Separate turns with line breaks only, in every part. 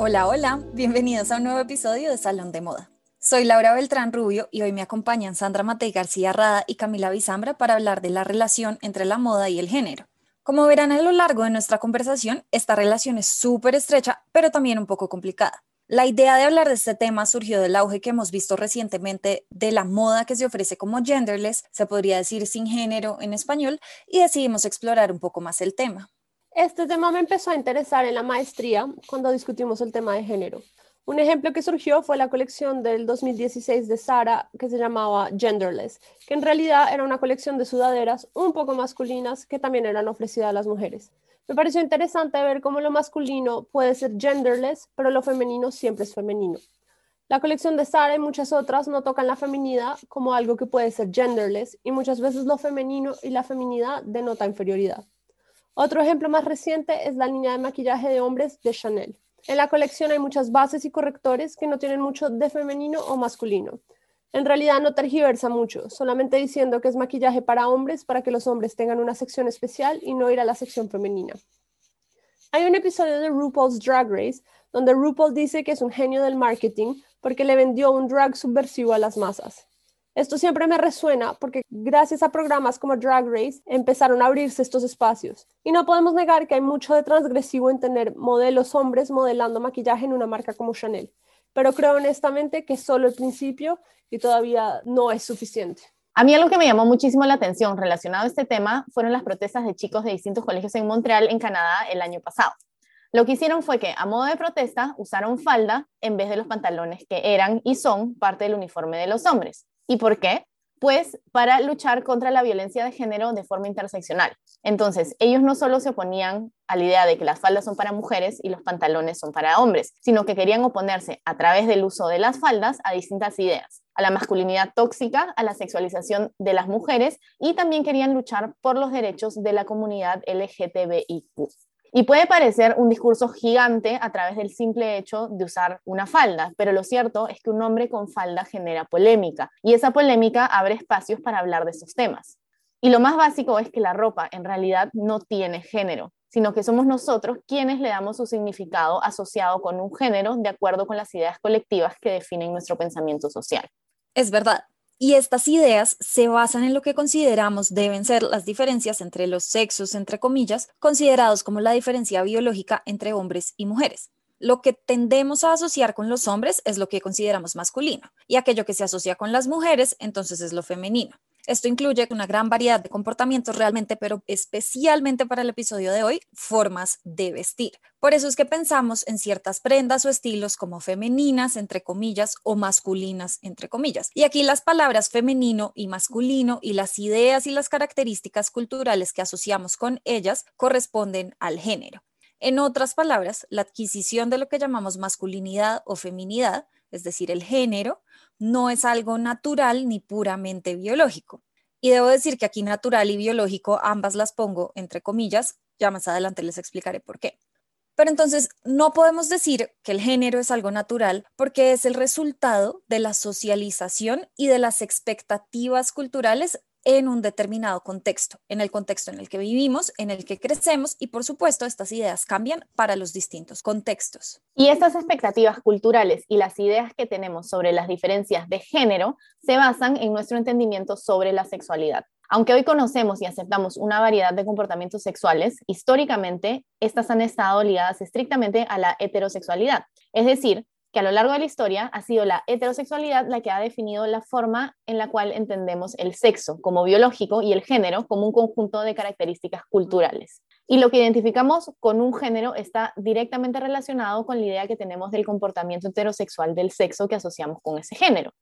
Hola, hola, bienvenidos a un nuevo episodio de Salón de Moda. Soy Laura Beltrán Rubio y hoy me acompañan Sandra Matei García Rada y Camila Bizambra para hablar de la relación entre la moda y el género. Como verán a lo largo de nuestra conversación, esta relación es súper estrecha, pero también un poco complicada. La idea de hablar de este tema surgió del auge que hemos visto recientemente de la moda que se ofrece como genderless, se podría decir sin género en español, y decidimos explorar un poco más el tema.
Este tema me empezó a interesar en la maestría cuando discutimos el tema de género. Un ejemplo que surgió fue la colección del 2016 de Sara que se llamaba Genderless, que en realidad era una colección de sudaderas un poco masculinas que también eran ofrecidas a las mujeres. Me pareció interesante ver cómo lo masculino puede ser genderless, pero lo femenino siempre es femenino. La colección de Sara y muchas otras no tocan la feminidad como algo que puede ser genderless y muchas veces lo femenino y la feminidad denota inferioridad. Otro ejemplo más reciente es la línea de maquillaje de hombres de Chanel. En la colección hay muchas bases y correctores que no tienen mucho de femenino o masculino. En realidad no tergiversa mucho, solamente diciendo que es maquillaje para hombres para que los hombres tengan una sección especial y no ir a la sección femenina. Hay un episodio de RuPaul's Drag Race donde RuPaul dice que es un genio del marketing porque le vendió un drag subversivo a las masas. Esto siempre me resuena porque gracias a programas como Drag Race empezaron a abrirse estos espacios. Y no podemos negar que hay mucho de transgresivo en tener modelos hombres modelando maquillaje en una marca como Chanel. Pero creo honestamente que solo el principio y todavía no es suficiente.
A mí algo que me llamó muchísimo la atención relacionado a este tema fueron las protestas de chicos de distintos colegios en Montreal, en Canadá, el año pasado. Lo que hicieron fue que, a modo de protesta, usaron falda en vez de los pantalones que eran y son parte del uniforme de los hombres. ¿Y por qué? Pues para luchar contra la violencia de género de forma interseccional. Entonces, ellos no solo se oponían a la idea de que las faldas son para mujeres y los pantalones son para hombres, sino que querían oponerse a través del uso de las faldas a distintas ideas, a la masculinidad tóxica, a la sexualización de las mujeres y también querían luchar por los derechos de la comunidad LGTBIQ. Y puede parecer un discurso gigante a través del simple hecho de usar una falda, pero lo cierto es que un hombre con falda genera polémica y esa polémica abre espacios para hablar de esos temas. Y lo más básico es que la ropa en realidad no tiene género, sino que somos nosotros quienes le damos su significado asociado con un género de acuerdo con las ideas colectivas que definen nuestro pensamiento social.
Es verdad, y estas ideas se basan en lo que consideramos deben ser las diferencias entre los sexos, entre comillas, considerados como la diferencia biológica entre hombres y mujeres. Lo que tendemos a asociar con los hombres es lo que consideramos masculino y aquello que se asocia con las mujeres entonces es lo femenino. Esto incluye una gran variedad de comportamientos realmente, pero especialmente para el episodio de hoy, formas de vestir. Por eso es que pensamos en ciertas prendas o estilos como femeninas, entre comillas, o masculinas, entre comillas. Y aquí las palabras femenino y masculino y las ideas y las características culturales que asociamos con ellas corresponden al género. En otras palabras, la adquisición de lo que llamamos masculinidad o feminidad, es decir, el género, no es algo natural ni puramente biológico. Y debo decir que aquí natural y biológico ambas las pongo entre comillas, ya más adelante les explicaré por qué. Pero entonces no podemos decir que el género es algo natural porque es el resultado de la socialización y de las expectativas culturales en un determinado contexto, en el contexto en el que vivimos, en el que crecemos y por supuesto estas ideas cambian para los distintos contextos.
Y estas expectativas culturales y las ideas que tenemos sobre las diferencias de género se basan en nuestro entendimiento sobre la sexualidad. Aunque hoy conocemos y aceptamos una variedad de comportamientos sexuales, históricamente estas han estado ligadas estrictamente a la heterosexualidad, es decir, que a lo largo de la historia ha sido la heterosexualidad la que ha definido la forma en la cual entendemos el sexo como biológico y el género como un conjunto de características culturales. Y lo que identificamos con un género está directamente relacionado con la idea que tenemos del comportamiento heterosexual del sexo que asociamos con ese género.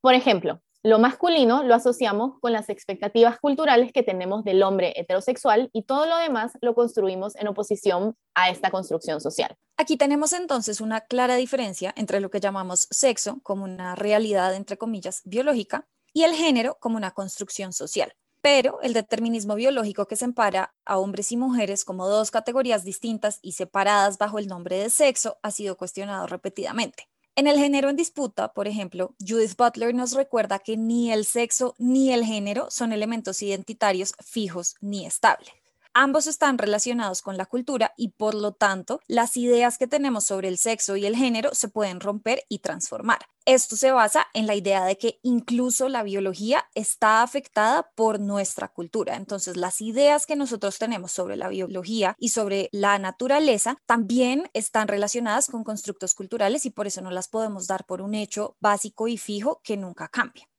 Por ejemplo, Lo masculino lo asociamos con las expectativas culturales que tenemos del hombre heterosexual y todo lo demás lo construimos en oposición a esta construcción social.
Aquí tenemos entonces una clara diferencia entre lo que llamamos sexo como una realidad, entre comillas, biológica, y el género como una construcción social. Pero el determinismo biológico que separa a hombres y mujeres como dos categorías distintas y separadas bajo el nombre de sexo ha sido cuestionado repetidamente. En el género en disputa, por ejemplo, Judith Butler nos recuerda que ni el sexo ni el género son elementos identitarios fijos ni estables. Ambos están relacionados con la cultura y por lo tanto las ideas que tenemos sobre el sexo y el género se pueden romper y transformar. Esto se basa en la idea de que incluso la biología está afectada por nuestra cultura. Entonces las ideas que nosotros tenemos sobre la biología y sobre la naturaleza también están relacionadas con constructos culturales y por eso no las podemos dar por un hecho básico y fijo que nunca cambia.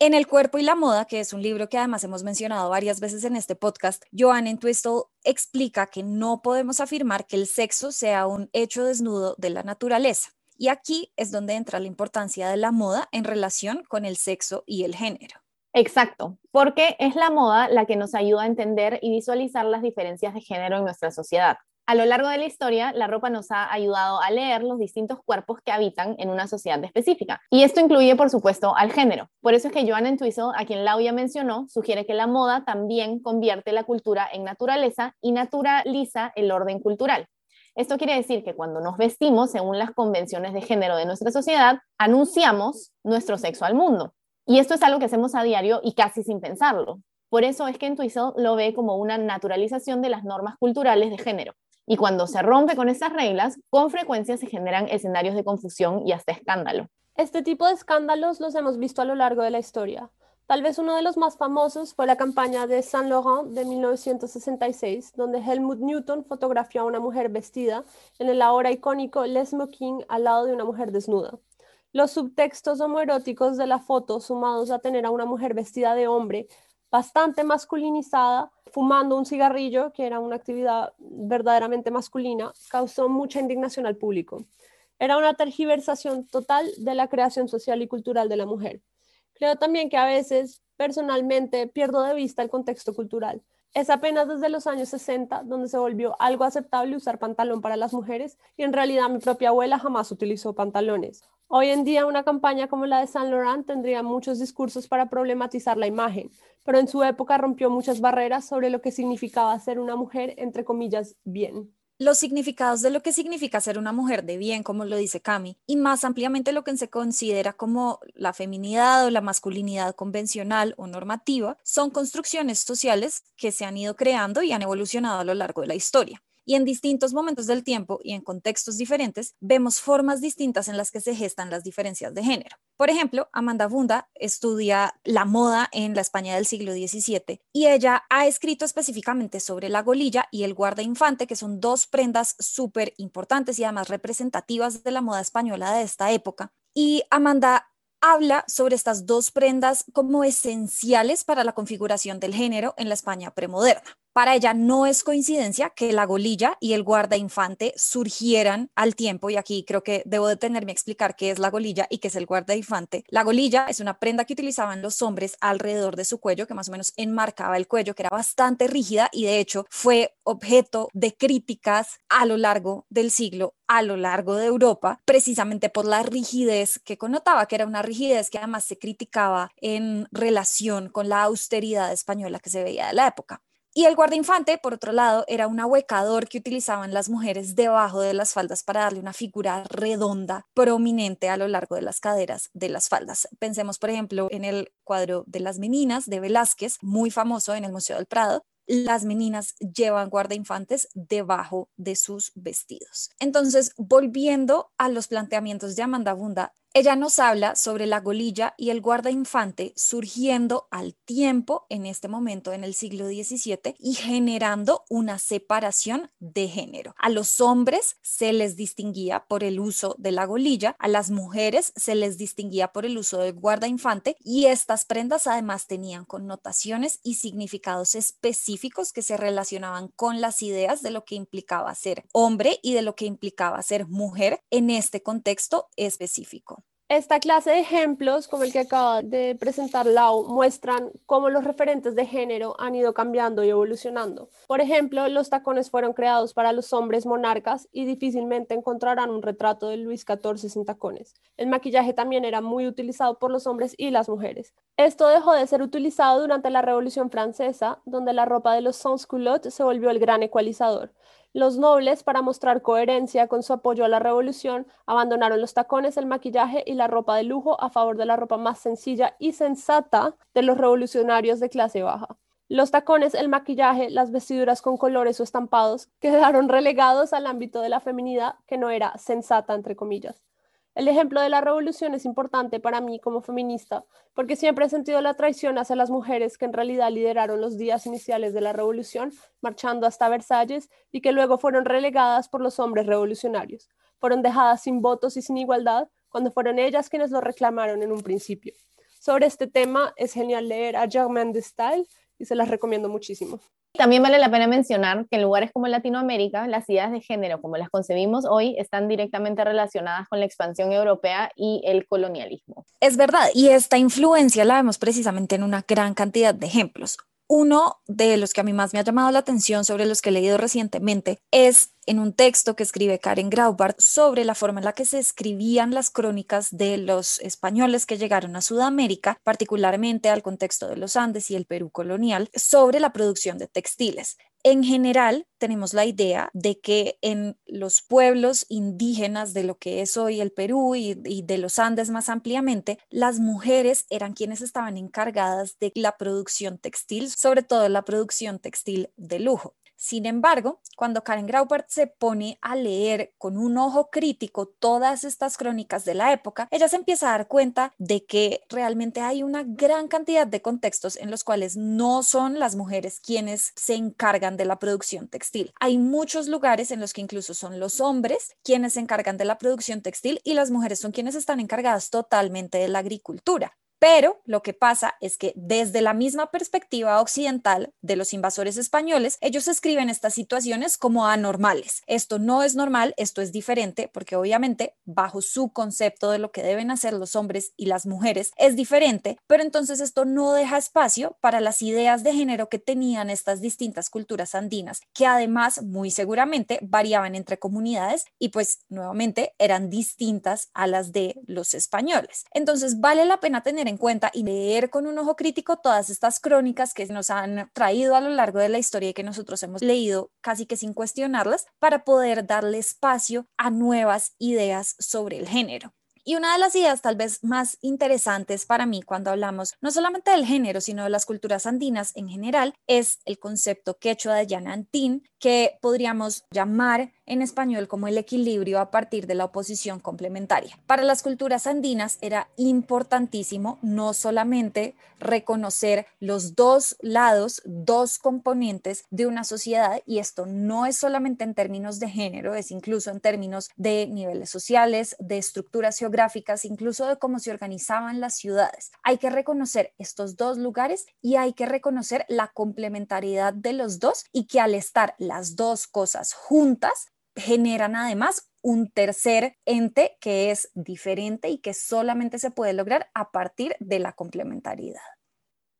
En El cuerpo y la moda, que es un libro que además hemos mencionado varias veces en este podcast, Joan Entwistle explica que no podemos afirmar que el sexo sea un hecho desnudo de la naturaleza. Y aquí es donde entra la importancia de la moda en relación con el sexo y el género.
Exacto, porque es la moda la que nos ayuda a entender y visualizar las diferencias de género en nuestra sociedad. A lo largo de la historia, la ropa nos ha ayudado a leer los distintos cuerpos que habitan en una sociedad específica. Y esto incluye, por supuesto, al género. Por eso es que Joan Entwistle, a quien Laudia mencionó, sugiere que la moda también convierte la cultura en naturaleza y naturaliza el orden cultural. Esto quiere decir que cuando nos vestimos según las convenciones de género de nuestra sociedad, anunciamos nuestro sexo al mundo. Y esto es algo que hacemos a diario y casi sin pensarlo. Por eso es que Entwistle lo ve como una naturalización de las normas culturales de género. Y cuando se rompe con esas reglas, con frecuencia se generan escenarios de confusión y hasta escándalo.
Este tipo de escándalos los hemos visto a lo largo de la historia. Tal vez uno de los más famosos fue la campaña de Saint Laurent de 1966, donde Helmut Newton fotografió a una mujer vestida en el ahora icónico Les Smoking al lado de una mujer desnuda. Los subtextos homoeróticos de la foto, sumados a tener a una mujer vestida de hombre, bastante masculinizada, fumando un cigarrillo, que era una actividad verdaderamente masculina, causó mucha indignación al público. Era una tergiversación total de la creación social y cultural de la mujer. Creo también que a veces, personalmente, pierdo de vista el contexto cultural. Es apenas desde los años 60 donde se volvió algo aceptable usar pantalón para las mujeres y en realidad mi propia abuela jamás utilizó pantalones. Hoy en día una campaña como la de Saint Laurent tendría muchos discursos para problematizar la imagen, pero en su época rompió muchas barreras sobre lo que significaba ser una mujer, entre comillas, bien.
Los significados de lo que significa ser una mujer de bien, como lo dice Cami, y más ampliamente lo que se considera como la feminidad o la masculinidad convencional o normativa, son construcciones sociales que se han ido creando y han evolucionado a lo largo de la historia y en distintos momentos del tiempo y en contextos diferentes vemos formas distintas en las que se gestan las diferencias de género. Por ejemplo, Amanda Bunda estudia la moda en la España del siglo XVII y ella ha escrito específicamente sobre la golilla y el guarda infante, que son dos prendas súper importantes y además representativas de la moda española de esta época. Y Amanda habla sobre estas dos prendas como esenciales para la configuración del género en la España premoderna. Para ella no es coincidencia que la golilla y el guarda infante surgieran al tiempo, y aquí creo que debo detenerme a explicar qué es la golilla y qué es el guarda infante. La golilla es una prenda que utilizaban los hombres alrededor de su cuello, que más o menos enmarcaba el cuello, que era bastante rígida y de hecho fue objeto de críticas a lo largo del siglo a lo largo de Europa, precisamente por la rigidez que connotaba, que era una rigidez que además se criticaba en relación con la austeridad española que se veía de la época. Y el guardainfante, por otro lado, era un ahuecador que utilizaban las mujeres debajo de las faldas para darle una figura redonda, prominente a lo largo de las caderas de las faldas. Pensemos, por ejemplo, en el cuadro de las meninas de Velázquez, muy famoso en el Museo del Prado, las meninas llevan guardainfantes debajo de sus vestidos. Entonces, volviendo a los planteamientos de Amanda Bunda, ella nos habla sobre la golilla y el guarda infante surgiendo al tiempo en este momento en el siglo XVII y generando una separación de género. A los hombres se les distinguía por el uso de la golilla, a las mujeres se les distinguía por el uso del guarda infante y estas prendas además tenían connotaciones y significados específicos que se relacionaban con las ideas de lo que implicaba ser hombre y de lo que implicaba ser mujer en este contexto específico.
Esta clase de ejemplos, como el que acaba de presentar Lau, muestran cómo los referentes de género han ido cambiando y evolucionando. Por ejemplo, los tacones fueron creados para los hombres monarcas y difícilmente encontrarán un retrato de Luis XIV sin tacones. El maquillaje también era muy utilizado por los hombres y las mujeres. Esto dejó de ser utilizado durante la Revolución Francesa, donde la ropa de los sans-culottes se volvió el gran ecualizador. Los nobles, para mostrar coherencia con su apoyo a la revolución, abandonaron los tacones, el maquillaje y la ropa de lujo a favor de la ropa más sencilla y sensata de los revolucionarios de clase baja. Los tacones, el maquillaje, las vestiduras con colores o estampados quedaron relegados al ámbito de la feminidad que no era sensata, entre comillas. El ejemplo de la revolución es importante para mí como feminista, porque siempre he sentido la traición hacia las mujeres que en realidad lideraron los días iniciales de la revolución, marchando hasta Versalles, y que luego fueron relegadas por los hombres revolucionarios. Fueron dejadas sin votos y sin igualdad, cuando fueron ellas quienes lo reclamaron en un principio. Sobre este tema es genial leer a Germaine de Stael y se las recomiendo muchísimo.
También vale la pena mencionar que en lugares como Latinoamérica, las ideas de género como las concebimos hoy están directamente relacionadas con la expansión europea y el colonialismo.
Es verdad, y esta influencia la vemos precisamente en una gran cantidad de ejemplos. Uno de los que a mí más me ha llamado la atención sobre los que he leído recientemente es en un texto que escribe Karen Graubart sobre la forma en la que se escribían las crónicas de los españoles que llegaron a Sudamérica, particularmente al contexto de los Andes y el Perú colonial, sobre la producción de textiles. En general, tenemos la idea de que en los pueblos indígenas de lo que es hoy el Perú y, de los Andes más ampliamente, las mujeres eran quienes estaban encargadas de la producción textil, sobre todo la producción textil de lujo. Sin embargo, cuando Karen Graupert se pone a leer con un ojo crítico todas estas crónicas de la época, ella se empieza a dar cuenta de que realmente hay una gran cantidad de contextos en los cuales no son las mujeres quienes se encargan de la producción textil. Hay muchos lugares en los que incluso son los hombres quienes se encargan de la producción textil y las mujeres son quienes están encargadas totalmente de la agricultura. Pero lo que pasa es que desde la misma perspectiva occidental de los invasores españoles, ellos escriben estas situaciones como anormales. Esto no es normal, esto es diferente, porque obviamente bajo su concepto de lo que deben hacer los hombres y las mujeres es diferente, pero entonces esto no deja espacio para las ideas de género que tenían estas distintas culturas andinas, que además muy seguramente variaban entre comunidades y pues nuevamente eran distintas a las de los españoles. Entonces vale la pena tener en cuenta y leer con un ojo crítico todas estas crónicas que nos han traído a lo largo de la historia y que nosotros hemos leído casi que sin cuestionarlas para poder darle espacio a nuevas ideas sobre el género. Y una de las ideas tal vez más interesantes para mí cuando hablamos no solamente del género, sino de las culturas andinas en general, es el concepto quechua de Yanantín, que podríamos llamar en español como el equilibrio a partir de la oposición complementaria. Para las culturas andinas era importantísimo no solamente reconocer los dos lados, dos componentes de una sociedad, y esto no es solamente en términos de género, es incluso en términos de niveles sociales, de estructuras geográficas, incluso de cómo se organizaban las ciudades. Hay que reconocer estos dos lugares y hay que reconocer la complementariedad de los dos y que al estar las dos cosas juntas, generan además un tercer ente que es diferente y que solamente se puede lograr a partir de la complementariedad.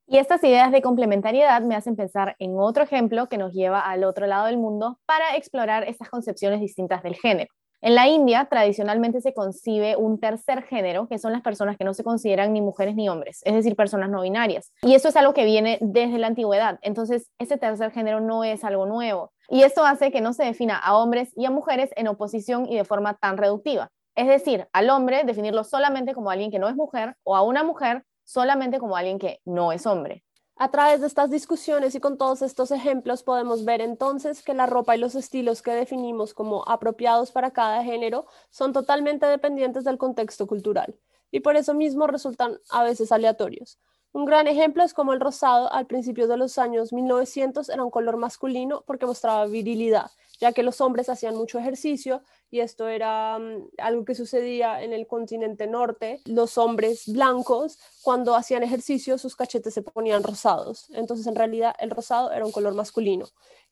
Y estas ideas de complementariedad me hacen pensar en otro ejemplo que nos lleva al otro lado del mundo para explorar estas concepciones distintas del género. En la India, tradicionalmente se concibe un tercer género, que son las personas que no se consideran ni mujeres ni hombres, es decir, personas no binarias. Y esto es algo que viene desde la antigüedad. Entonces, ese tercer género no es algo nuevo. Y esto hace que no se defina a hombres y a mujeres en oposición y de forma tan reductiva. Es decir, al hombre definirlo solamente como alguien que no es mujer o a una mujer solamente como alguien que no es hombre.
A través de estas discusiones y con todos estos ejemplos podemos ver entonces que la ropa y los estilos que definimos como apropiados para cada género son totalmente dependientes del contexto cultural y por eso mismo resultan a veces aleatorios. Un gran ejemplo es como el rosado al principio de los años 1900 era un color masculino porque mostraba virilidad, ya que los hombres hacían mucho ejercicio y esto era mm, algo que sucedía en el continente norte. Los hombres blancos, cuando hacían ejercicio, sus cachetes se ponían rosados. Entonces, en realidad, el rosado era un color masculino.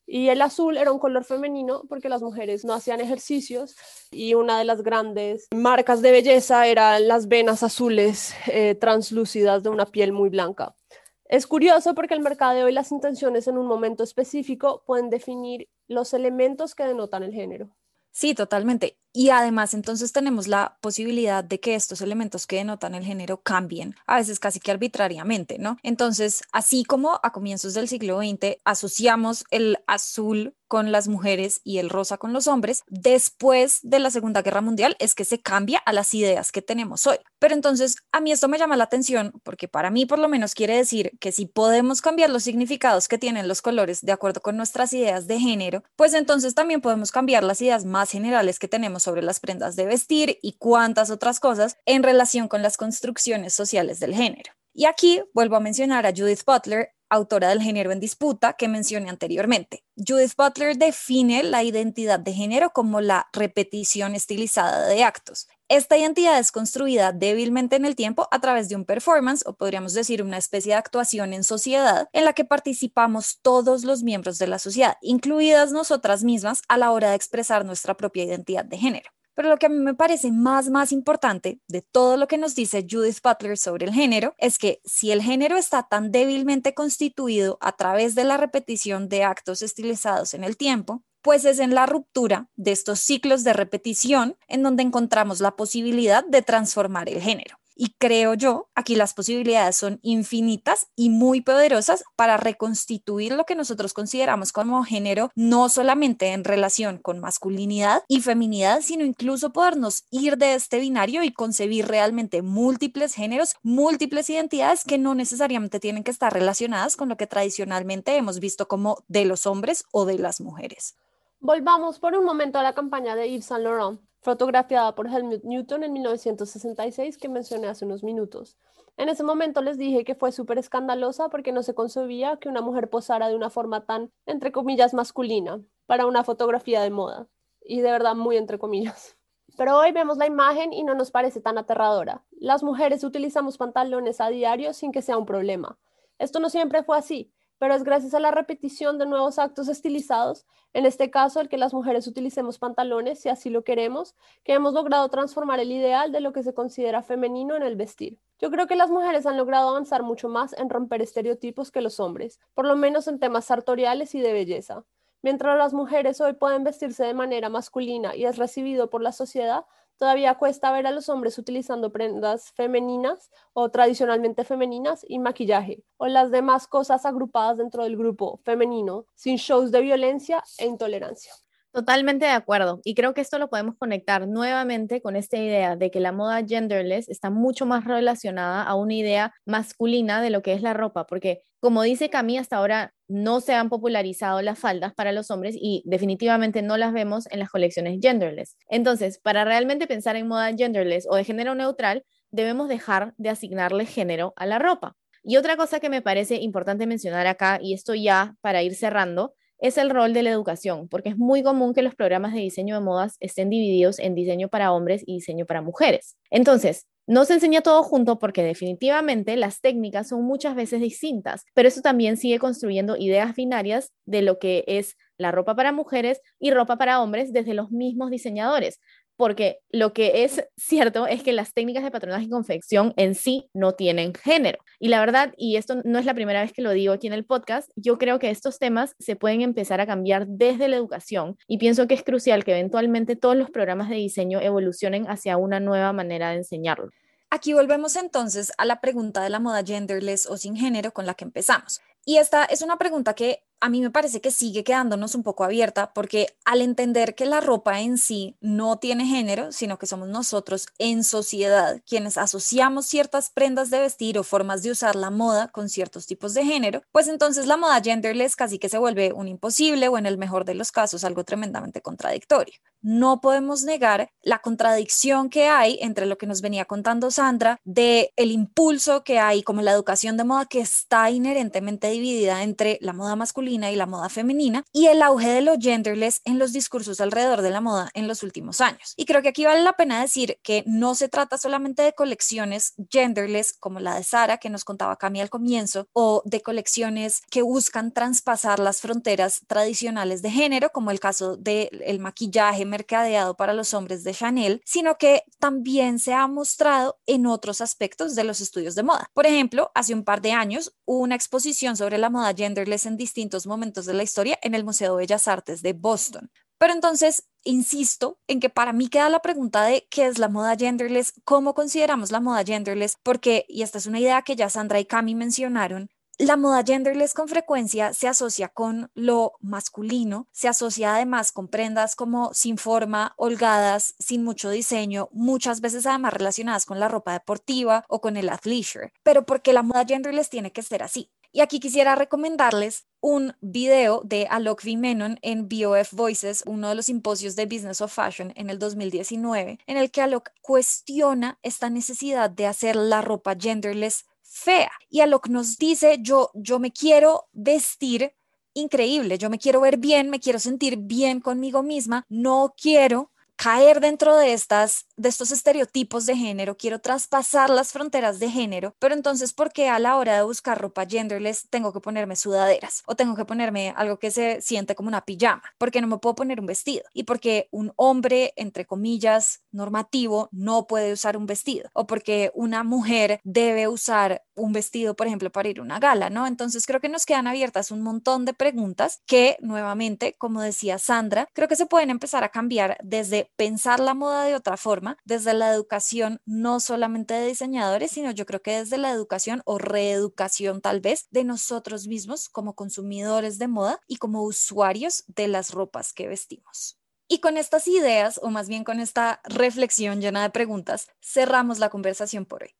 Y el azul era un color femenino porque las mujeres no hacían ejercicios y una de las grandes marcas de belleza eran las venas azules eh, translúcidas de una piel muy blanca. Es curioso porque el mercadeo y las intenciones en un momento específico pueden definir los elementos que denotan el género.
Sí, totalmente. Y además entonces tenemos la posibilidad de que estos elementos que denotan el género cambien, a veces casi que arbitrariamente, ¿no? Entonces, así como a comienzos del siglo XX asociamos el azul con las mujeres y el rosa con los hombres, después de la Segunda Guerra Mundial es que se cambia a las ideas que tenemos hoy. Pero entonces a mí esto me llama la atención porque para mí por lo menos quiere decir que si podemos cambiar los significados que tienen los colores de acuerdo con nuestras ideas de género, pues entonces también podemos cambiar las ideas más generales que tenemos sobre las prendas de vestir y cuántas otras cosas en relación con las construcciones sociales del género. Y aquí vuelvo a mencionar a Judith Butler, autora del género en disputa que mencioné anteriormente. Judith Butler define la identidad de género como la repetición estilizada de actos. Esta identidad es construida débilmente en el tiempo a través de un performance o podríamos decir una especie de actuación en sociedad en la que participamos todos los miembros de la sociedad, incluidas nosotras mismas a la hora de expresar nuestra propia identidad de género. Pero lo que a mí me parece más, más importante de todo lo que nos dice Judith Butler sobre el género es que si el género está tan débilmente constituido a través de la repetición de actos estilizados en el tiempo, pues es en la ruptura de estos ciclos de repetición en donde encontramos la posibilidad de transformar el género. Y creo yo, aquí las posibilidades son infinitas y muy poderosas para reconstituir lo que nosotros consideramos como género, no solamente en relación con masculinidad y feminidad, sino incluso podernos ir de este binario y concebir realmente múltiples géneros, múltiples identidades que no necesariamente tienen que estar relacionadas con lo que tradicionalmente hemos visto como de los hombres o de las mujeres.
Volvamos por un momento a la campaña de Yves Saint Laurent fotografiada por Helmut Newton en 1966 que mencioné hace unos minutos. En ese momento les dije que fue súper escandalosa porque no se concebía que una mujer posara de una forma tan, entre comillas, masculina para una fotografía de moda. Y de verdad muy entre comillas. Pero hoy vemos la imagen y no nos parece tan aterradora. Las mujeres utilizamos pantalones a diario sin que sea un problema. Esto no siempre fue así pero es gracias a la repetición de nuevos actos estilizados, en este caso el que las mujeres utilicemos pantalones si así lo queremos, que hemos logrado transformar el ideal de lo que se considera femenino en el vestir. Yo creo que las mujeres han logrado avanzar mucho más en romper estereotipos que los hombres, por lo menos en temas sartoriales y de belleza. Mientras las mujeres hoy pueden vestirse de manera masculina y es recibido por la sociedad, Todavía cuesta ver a los hombres utilizando prendas femeninas o tradicionalmente femeninas y maquillaje, o las demás cosas agrupadas dentro del grupo femenino, sin shows de violencia e intolerancia.
Totalmente de acuerdo. Y creo que esto lo podemos conectar nuevamente con esta idea de que la moda genderless está mucho más relacionada a una idea masculina de lo que es la ropa, porque como dice Cami, hasta ahora no se han popularizado las faldas para los hombres y definitivamente no las vemos en las colecciones genderless. Entonces, para realmente pensar en moda genderless o de género neutral, debemos dejar de asignarle género a la ropa. Y otra cosa que me parece importante mencionar acá, y esto ya para ir cerrando, es el rol de la educación, porque es muy común que los programas de diseño de modas estén divididos en diseño para hombres y diseño para mujeres. Entonces, no se enseña todo junto porque definitivamente las técnicas son muchas veces distintas, pero eso también sigue construyendo ideas binarias de lo que es la ropa para mujeres y ropa para hombres desde los mismos diseñadores porque lo que es cierto es que las técnicas de patronaje y confección en sí no tienen género. Y la verdad, y esto no es la primera vez que lo digo aquí en el podcast, yo creo que estos temas se pueden empezar a cambiar desde la educación y pienso que es crucial que eventualmente todos los programas de diseño evolucionen hacia una nueva manera de enseñarlo.
Aquí volvemos entonces a la pregunta de la moda genderless o sin género con la que empezamos. Y esta es una pregunta que a mí me parece que sigue quedándonos un poco abierta porque al entender que la ropa en sí no tiene género, sino que somos nosotros en sociedad quienes asociamos ciertas prendas de vestir o formas de usar la moda con ciertos tipos de género, pues entonces la moda genderless casi que se vuelve un imposible o en el mejor de los casos algo tremendamente contradictorio. No podemos negar la contradicción que hay entre lo que nos venía contando Sandra de el impulso que hay como la educación de moda que está inherentemente dividida entre la moda masculina masculina y la moda femenina y el auge de lo genderless en los discursos alrededor de la moda en los últimos años. Y creo que aquí vale la pena decir que no se trata solamente de colecciones genderless como la de Sara que nos contaba Cami al comienzo o de colecciones que buscan traspasar las fronteras tradicionales de género como el caso del maquillaje mercadeado para los hombres de Chanel, sino que también se ha mostrado en otros aspectos de los estudios de moda. Por ejemplo, hace un par de años hubo una exposición sobre la moda genderless en distintos momentos de la historia en el Museo de Bellas Artes de Boston. Pero entonces, insisto en que para mí queda la pregunta de qué es la moda genderless, cómo consideramos la moda genderless, porque, y esta es una idea que ya Sandra y Cami mencionaron, la moda genderless con frecuencia se asocia con lo masculino, se asocia además con prendas como sin forma, holgadas, sin mucho diseño, muchas veces además relacionadas con la ropa deportiva o con el athleisure. Pero porque la moda genderless tiene que ser así. Y aquí quisiera recomendarles un video de Alok V. Menon en BOF Voices, uno de los simposios de Business of Fashion en el 2019, en el que Alok cuestiona esta necesidad de hacer la ropa genderless fea. Y a lo que nos dice, yo, yo me quiero vestir increíble, yo me quiero ver bien, me quiero sentir bien conmigo misma, no quiero caer dentro de estas de estos estereotipos de género, quiero traspasar las fronteras de género, pero entonces ¿por qué a la hora de buscar ropa genderless tengo que ponerme sudaderas o tengo que ponerme algo que se siente como una pijama? Porque no me puedo poner un vestido y porque un hombre entre comillas normativo no puede usar un vestido o porque una mujer debe usar un vestido, por ejemplo, para ir a una gala, ¿no? Entonces creo que nos quedan abiertas un montón de preguntas que nuevamente, como decía Sandra, creo que se pueden empezar a cambiar desde pensar la moda de otra forma, desde la educación no solamente de diseñadores, sino yo creo que desde la educación o reeducación tal vez de nosotros mismos como consumidores de moda y como usuarios de las ropas que vestimos. Y con estas ideas, o más bien con esta reflexión llena de preguntas, cerramos la conversación por hoy.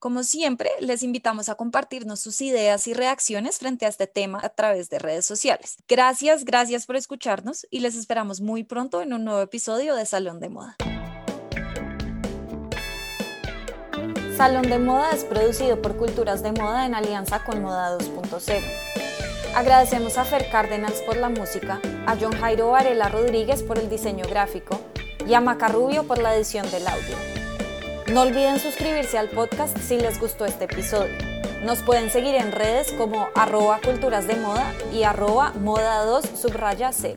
Como siempre, les invitamos a compartirnos sus ideas y reacciones frente a este tema a través de redes sociales. Gracias, gracias por escucharnos y les esperamos muy pronto en un nuevo episodio de Salón de Moda. Salón de Moda es producido por Culturas de Moda en alianza con Moda 2.0. Agradecemos a Fer Cárdenas por la música, a John Jairo Varela Rodríguez por el diseño gráfico y a Maca Rubio por la edición del audio. No olviden suscribirse al podcast si les gustó este episodio. Nos pueden seguir en redes como arroba culturas de moda y arroba moda 2 subraya 0.